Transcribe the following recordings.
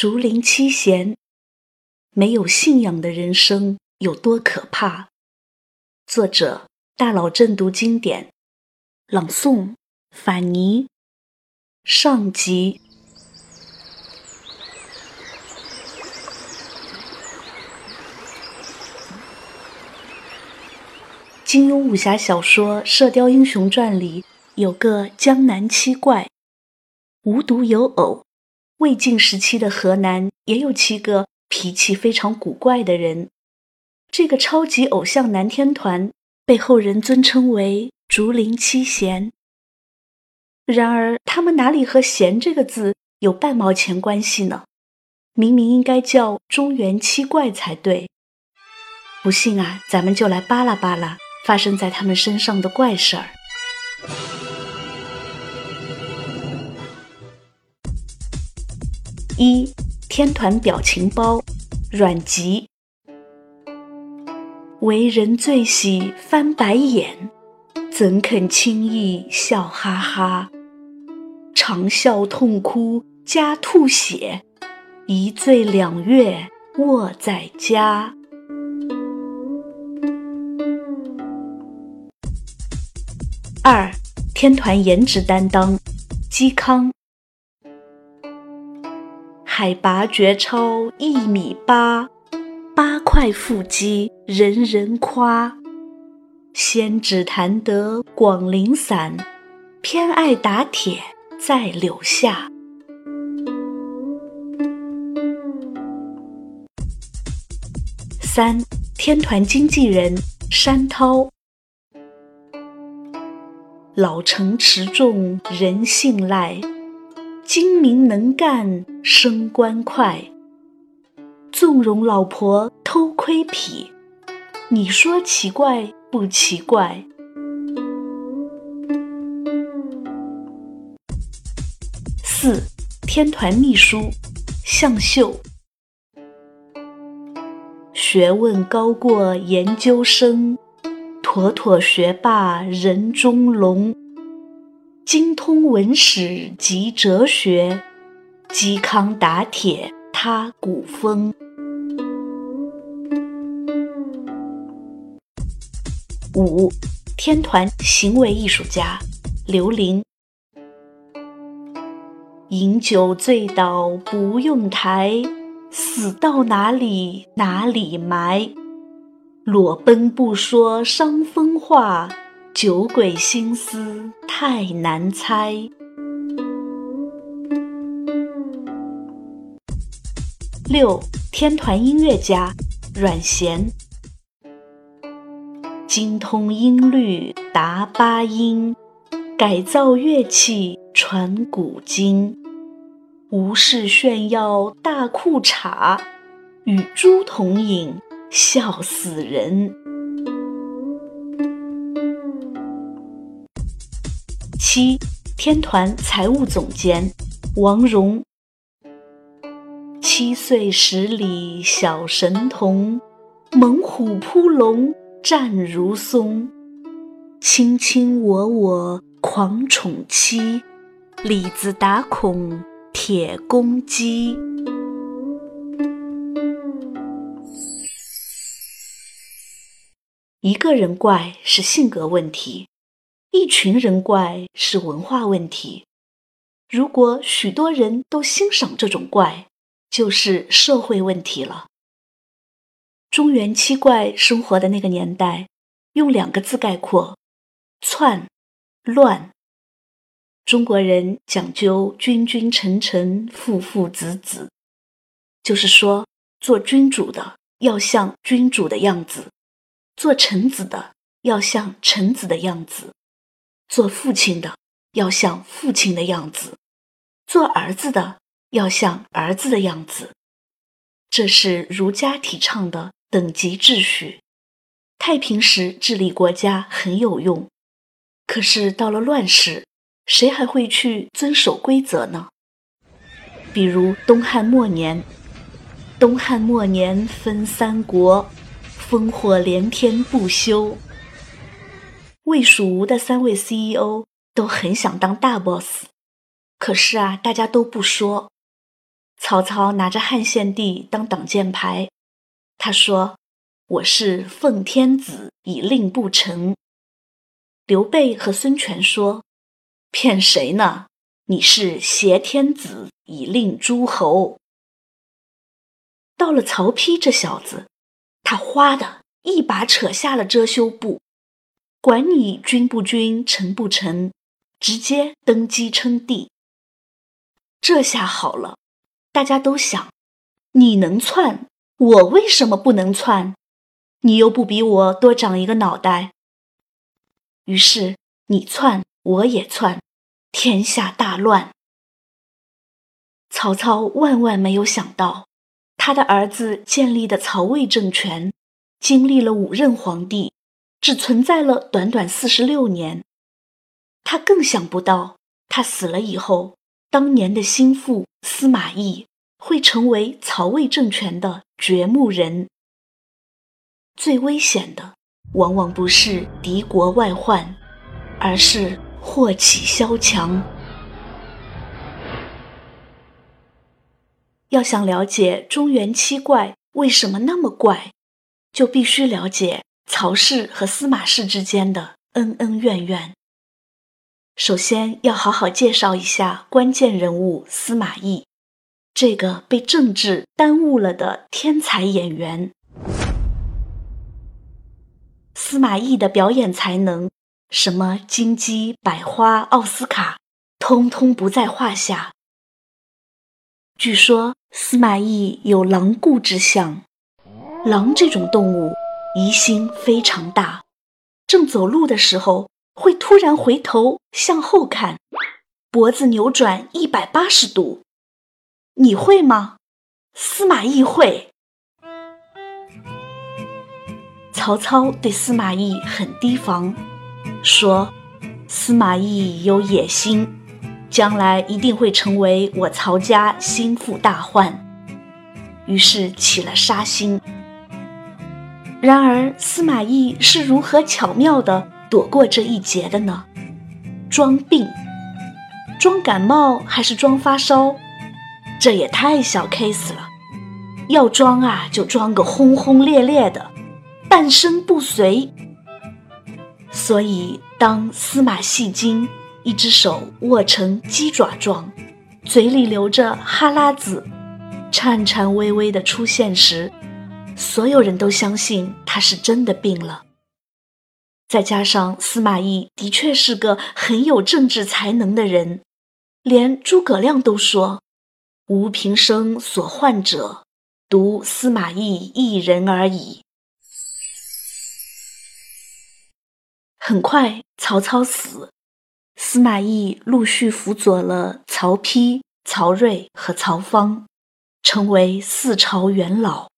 竹林七贤，没有信仰的人生有多可怕？作者：大佬正读经典，朗诵：反尼。上集。金庸武侠小说《射雕英雄传》里有个江南七怪，无独有偶。魏晋时期的河南也有七个脾气非常古怪的人，这个超级偶像男天团被后人尊称为“竹林七贤”。然而，他们哪里和“贤”这个字有半毛钱关系呢？明明应该叫“中原七怪”才对。不信啊，咱们就来扒拉扒拉发生在他们身上的怪事儿。一天团表情包，阮籍。为人最喜翻白眼，怎肯轻易笑哈哈？长笑痛哭加吐血，一醉两月卧在家。二天团颜值担当，嵇康。海拔绝超一米八，八块腹肌人人夸。先只弹得广陵散，偏爱打铁在柳下。三天团经纪人山涛，老成持重人信赖。精明能干，升官快，纵容老婆偷窥癖，你说奇怪不奇怪？四天团秘书向秀，学问高过研究生，妥妥学霸人中龙。精通文史及哲学，嵇康打铁他古风。五天团行为艺术家刘伶，饮酒醉倒不用抬，死到哪里哪里埋，裸奔不说伤风话。酒鬼心思太难猜。六天团音乐家阮咸，精通音律达八音，改造乐器传古今，无事炫耀大裤衩，与猪同饮笑死人。七天团财务总监王蓉，七岁十里小神童，猛虎扑龙战如松，卿卿我我狂宠妻，李子打孔铁公鸡。一个人怪是性格问题。一群人怪是文化问题，如果许多人都欣赏这种怪，就是社会问题了。中原七怪生活的那个年代，用两个字概括：篡、乱。中国人讲究君君臣臣、父父子子，就是说，做君主的要像君主的样子，做臣子的要像臣子的样子。做父亲的要像父亲的样子，做儿子的要像儿子的样子，这是儒家提倡的等级秩序。太平时治理国家很有用，可是到了乱世，谁还会去遵守规则呢？比如东汉末年，东汉末年分三国，烽火连天不休。魏蜀吴的三位 CEO 都很想当大 boss，可是啊，大家都不说。曹操拿着汉献帝当挡箭牌，他说：“我是奉天子以令不臣。”刘备和孙权说：“骗谁呢？你是挟天子以令诸侯。”到了曹丕这小子，他哗的一把扯下了遮羞布，管你君不君，臣不臣，直接登基称帝。这下好了。大家都想，你能篡，我为什么不能篡？你又不比我多长一个脑袋。于是你篡，我也篡，天下大乱。曹操万万没有想到，他的儿子建立的曹魏政权，经历了五任皇帝，只存在了短短四十六年。他更想不到，他死了以后。当年的心腹司马懿会成为曹魏政权的掘墓人。最危险的，往往不是敌国外患，而是祸起萧墙。要想了解中原七怪为什么那么怪，就必须了解曹氏和司马氏之间的恩恩怨怨。首先要好好介绍一下关键人物司马懿，这个被政治耽误了的天才演员。司马懿的表演才能，什么金鸡、百花、奥斯卡，通通不在话下。据说司马懿有狼顾之相，狼这种动物疑心非常大，正走路的时候。会突然回头向后看，脖子扭转一百八十度。你会吗？司马懿会。曹操对司马懿很提防，说司马懿有野心，将来一定会成为我曹家心腹大患，于是起了杀心。然而司马懿是如何巧妙的？躲过这一劫的呢？装病，装感冒还是装发烧？这也太小 case 了。要装啊，就装个轰轰烈烈的，半身不遂。所以，当司马戏精一只手握成鸡爪状，嘴里流着哈喇子，颤颤巍巍的出现时，所有人都相信他是真的病了。再加上司马懿的确是个很有政治才能的人，连诸葛亮都说：“吾平生所患者，独司马懿一人而已。”很快，曹操死，司马懿陆续辅佐了曹丕、曹睿和曹芳，成为四朝元老。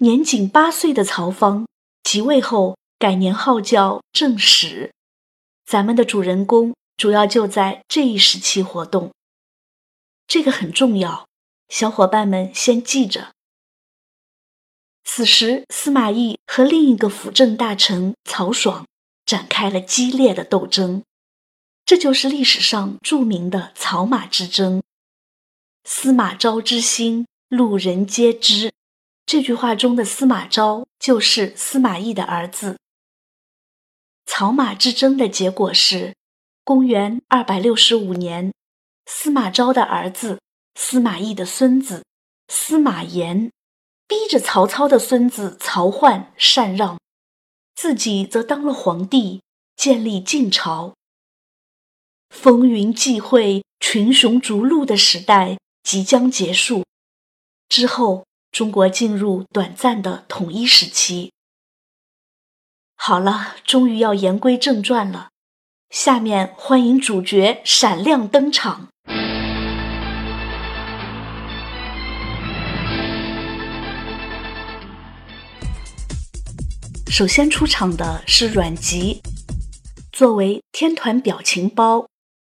年仅八岁的曹芳即位后。改年号叫正史，咱们的主人公主要就在这一时期活动。这个很重要，小伙伴们先记着。此时，司马懿和另一个辅政大臣曹爽展开了激烈的斗争，这就是历史上著名的曹马之争。司马昭之心，路人皆知。这句话中的司马昭就是司马懿的儿子。曹马之争的结果是，公元二百六十五年，司马昭的儿子司马懿的孙子司马炎，逼着曹操的孙子曹奂禅让，自己则当了皇帝，建立晋朝。风云际会、群雄逐鹿的时代即将结束，之后中国进入短暂的统一时期。好了，终于要言归正传了。下面欢迎主角闪亮登场。首先出场的是阮籍，作为天团表情包，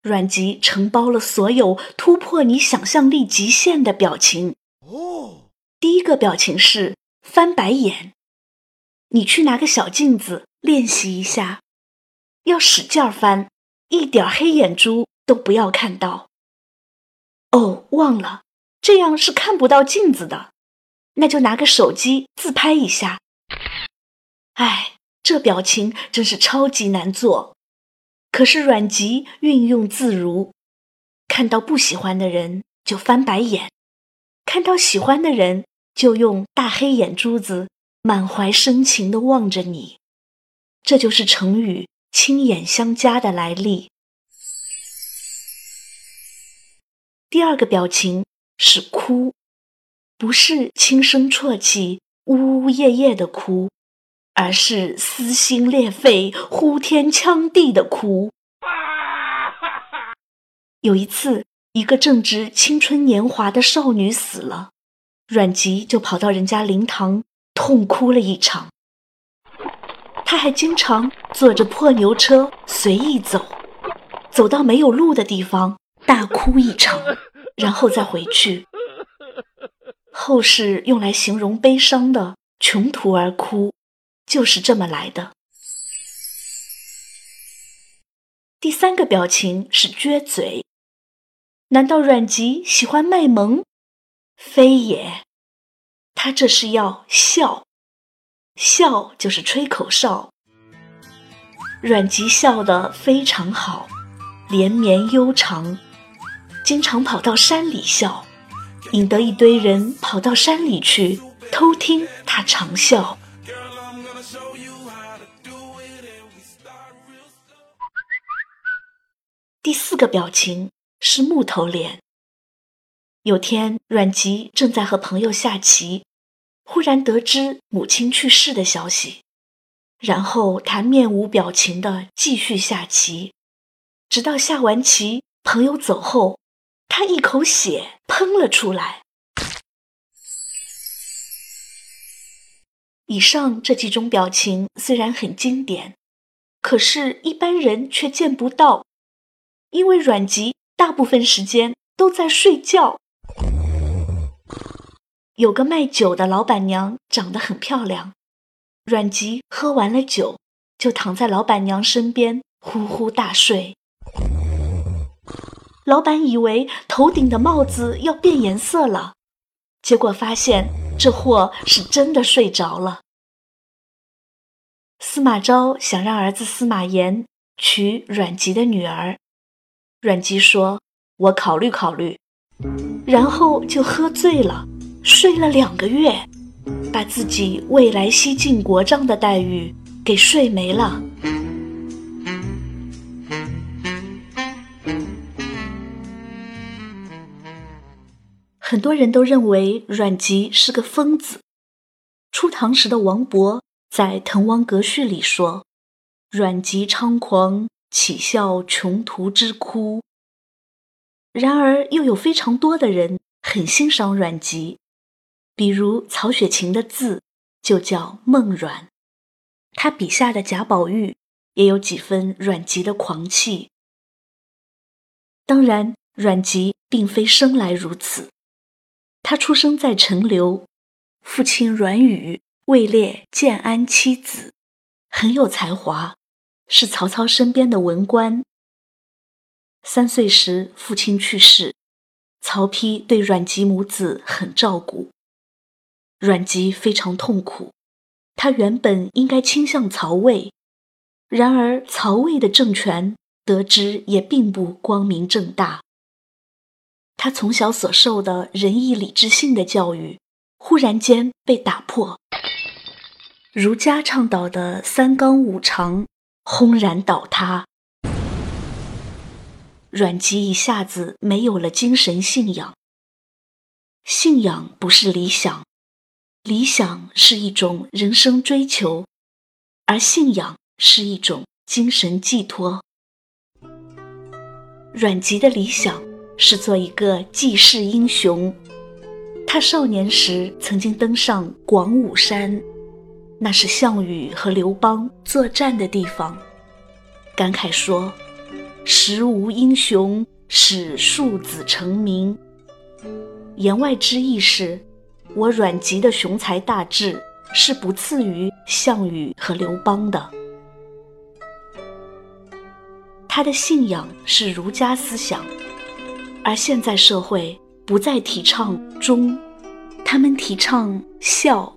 阮籍承包了所有突破你想象力极限的表情。哦，第一个表情是翻白眼。你去拿个小镜子练习一下，要使劲翻，一点黑眼珠都不要看到。哦，忘了，这样是看不到镜子的。那就拿个手机自拍一下。哎，这表情真是超级难做。可是阮籍运用自如，看到不喜欢的人就翻白眼，看到喜欢的人就用大黑眼珠子满怀深情地望着你。这就是成语“亲眼相加”的来历。第二个表情是哭。不是轻声啜泣、呜呜咽咽的哭，而是撕心裂肺、呼天抢地的哭。有一次，一个正值青春年华的少女死了，阮籍就跑到人家灵堂痛哭了一场。他还经常坐着破牛车随意走，走到没有路的地方大哭一场，然后再回去。后世用来形容悲伤的“穷途而哭”，就是这么来的。第三个表情是撅嘴，难道阮籍喜欢卖萌？非也，他这是要笑，笑就是吹口哨。阮籍笑得非常好，连绵悠长，经常跑到山里笑。引得一堆人跑到山里去偷听他长笑。第四个表情是木头脸。有天，阮籍正在和朋友下棋，忽然得知母亲去世的消息，然后他面无表情地继续下棋，直到下完棋，朋友走后。他一口血喷了出来。以上这几种表情虽然很经典，可是一般人却见不到，因为阮籍大部分时间都在睡觉。有个卖酒的老板娘长得很漂亮，阮籍喝完了酒，就躺在老板娘身边呼呼大睡。老板以为头顶的帽子要变颜色了，结果发现这货是真的睡着了。司马昭想让儿子司马炎娶阮籍的女儿，阮籍说：“我考虑考虑。”然后就喝醉了，睡了两个月，把自己未来西晋国丈的待遇给睡没了。很多人都认为阮籍是个疯子。初唐时的王勃在《滕王阁序》里说：“阮籍猖狂，岂效穷途之哭。”然而，又有非常多的人很欣赏阮籍，比如曹雪芹的字就叫梦阮，他笔下的贾宝玉也有几分阮籍的狂气。当然，阮籍并非生来如此。他出生在陈留，父亲阮宇位列建安七子，很有才华，是曹操身边的文官。三岁时父亲去世，曹丕对阮籍母子很照顾，阮籍非常痛苦。他原本应该倾向曹魏，然而曹魏的政权得知也并不光明正大。他从小所受的仁义礼智信的教育，忽然间被打破。儒家倡导的三纲五常轰然倒塌，阮籍一下子没有了精神信仰。信仰不是理想，理想是一种人生追求，而信仰是一种精神寄托。阮籍的理想。是做一个济世英雄。他少年时曾经登上广武山，那是项羽和刘邦作战的地方，感慨说：“时无英雄，使庶子成名。”言外之意是，我阮籍的雄才大志是不次于项羽和刘邦的。他的信仰是儒家思想。而现在社会不再提倡忠，他们提倡孝。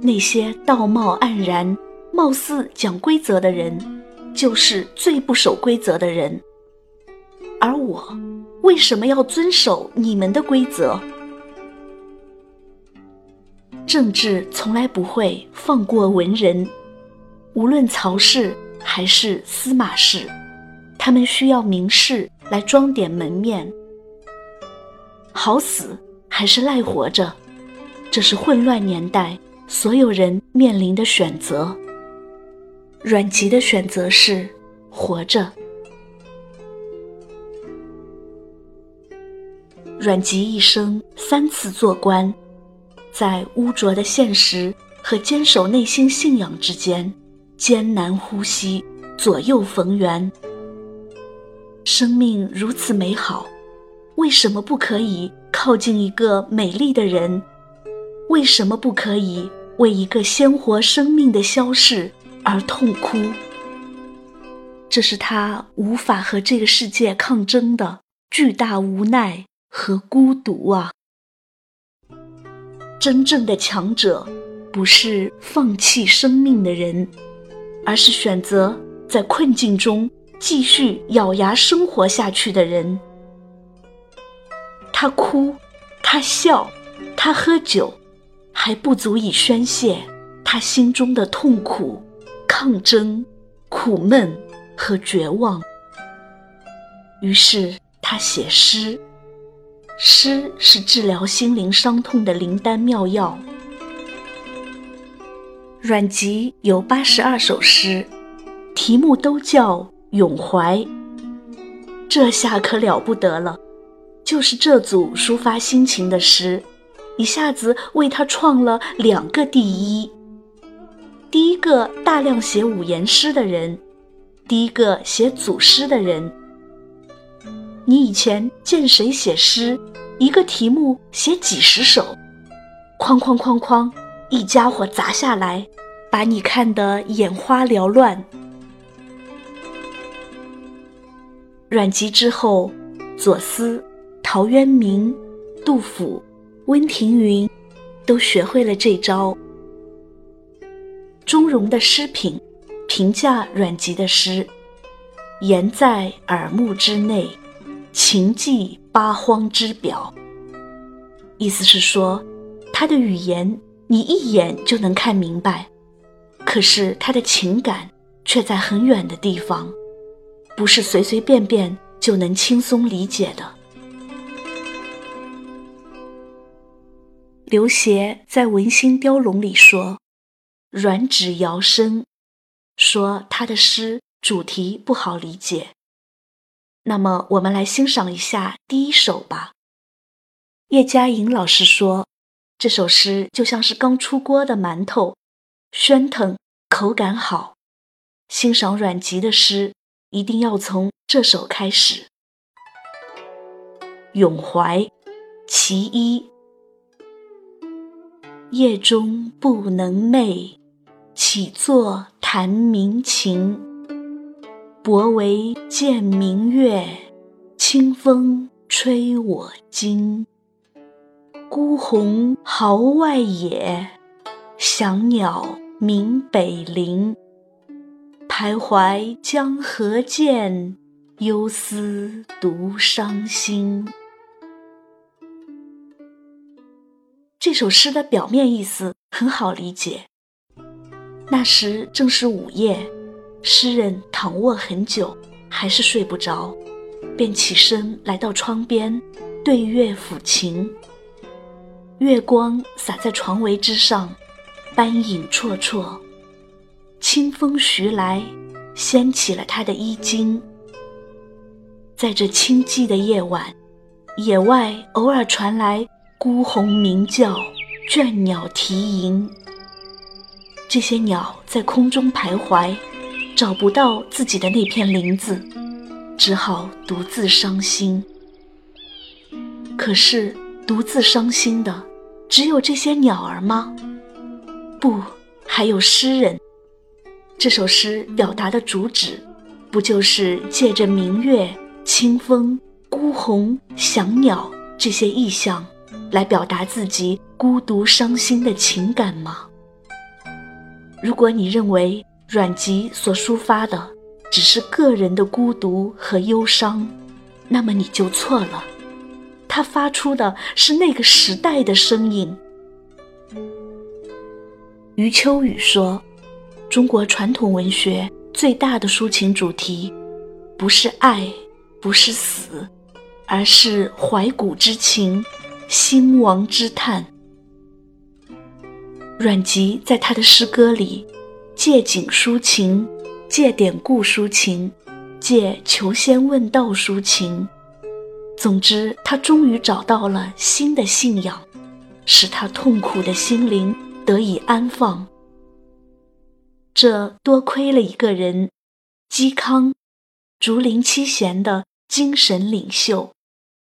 那些道貌岸然、貌似讲规则的人，就是最不守规则的人。而我为什么要遵守你们的规则？政治从来不会放过文人，无论曹氏还是司马氏，他们需要名士来装点门面。好死还是赖活着，这是混乱年代所有人面临的选择。阮籍的选择是活着。阮籍一生三次做官，在污浊的现实和坚守内心信仰之间艰难呼吸，左右逢源。生命如此美好，为什么不可以靠近一个美丽的人？为什么不可以为一个鲜活生命的消逝而痛哭？这是他无法和这个世界抗争的巨大无奈。和孤独啊！真正的强者，不是放弃生命的人，而是选择在困境中继续咬牙生活下去的人。他哭，他笑，他喝酒，还不足以宣泄他心中的痛苦、抗争、苦闷和绝望。于是他写诗。诗是治疗心灵伤痛的灵丹妙药。阮籍有八十二首诗，题目都叫《咏怀》。这下可了不得了，就是这组抒发心情的诗，一下子为他创了两个第一：第一个大量写五言诗的人，第一个写组诗的人。你以前见谁写诗？一个题目写几十首，哐哐哐哐，一家伙砸下来，把你看得眼花缭乱。阮籍之后，左思、陶渊明、杜甫、温庭筠都学会了这招。钟嵘的诗品评价阮籍的诗：“言在耳目之内。”情寄八荒之表，意思是说，他的语言你一眼就能看明白，可是他的情感却在很远的地方，不是随随便便就能轻松理解的。刘勰在《文心雕龙》里说：“软指摇身”，说他的诗主题不好理解。那么，我们来欣赏一下第一首吧。叶嘉莹老师说，这首诗就像是刚出锅的馒头，暄腾，口感好。欣赏阮籍的诗，一定要从这首开始。《咏怀·其一》：夜中不能寐，起坐弹鸣琴。薄帷见明月，清风吹我襟。孤鸿号外野，翔鸟鸣北林。徘徊江河间，忧思独伤心。这首诗的表面意思很好理解。那时正是午夜。诗人躺卧很久，还是睡不着，便起身来到窗边，对月抚琴。月光洒在床围之上，斑影绰绰。清风徐来，掀起了他的衣襟。在这清寂的夜晚，野外偶尔传来孤鸿鸣叫，倦鸟啼吟。这些鸟在空中徘徊。找不到自己的那片林子，只好独自伤心。可是，独自伤心的只有这些鸟儿吗？不，还有诗人。这首诗表达的主旨，不就是借着明月、清风、孤鸿、翔鸟这些意象来表达自己孤独伤心的情感吗？如果你认为阮籍所抒发的只是个人的孤独和忧伤，那么你就错了。他发出的是那个时代的声音。余秋雨说：“中国传统文学最大的抒情主题，不是爱，不是死，而是怀古之情，兴亡之叹。”阮籍在他的诗歌里，借景抒情，借典故抒情，借求仙问道抒情。总之，他终于找到了新的信仰，使他痛苦的心灵。得以安放，这多亏了一个人——嵇康，竹林七贤的精神领袖。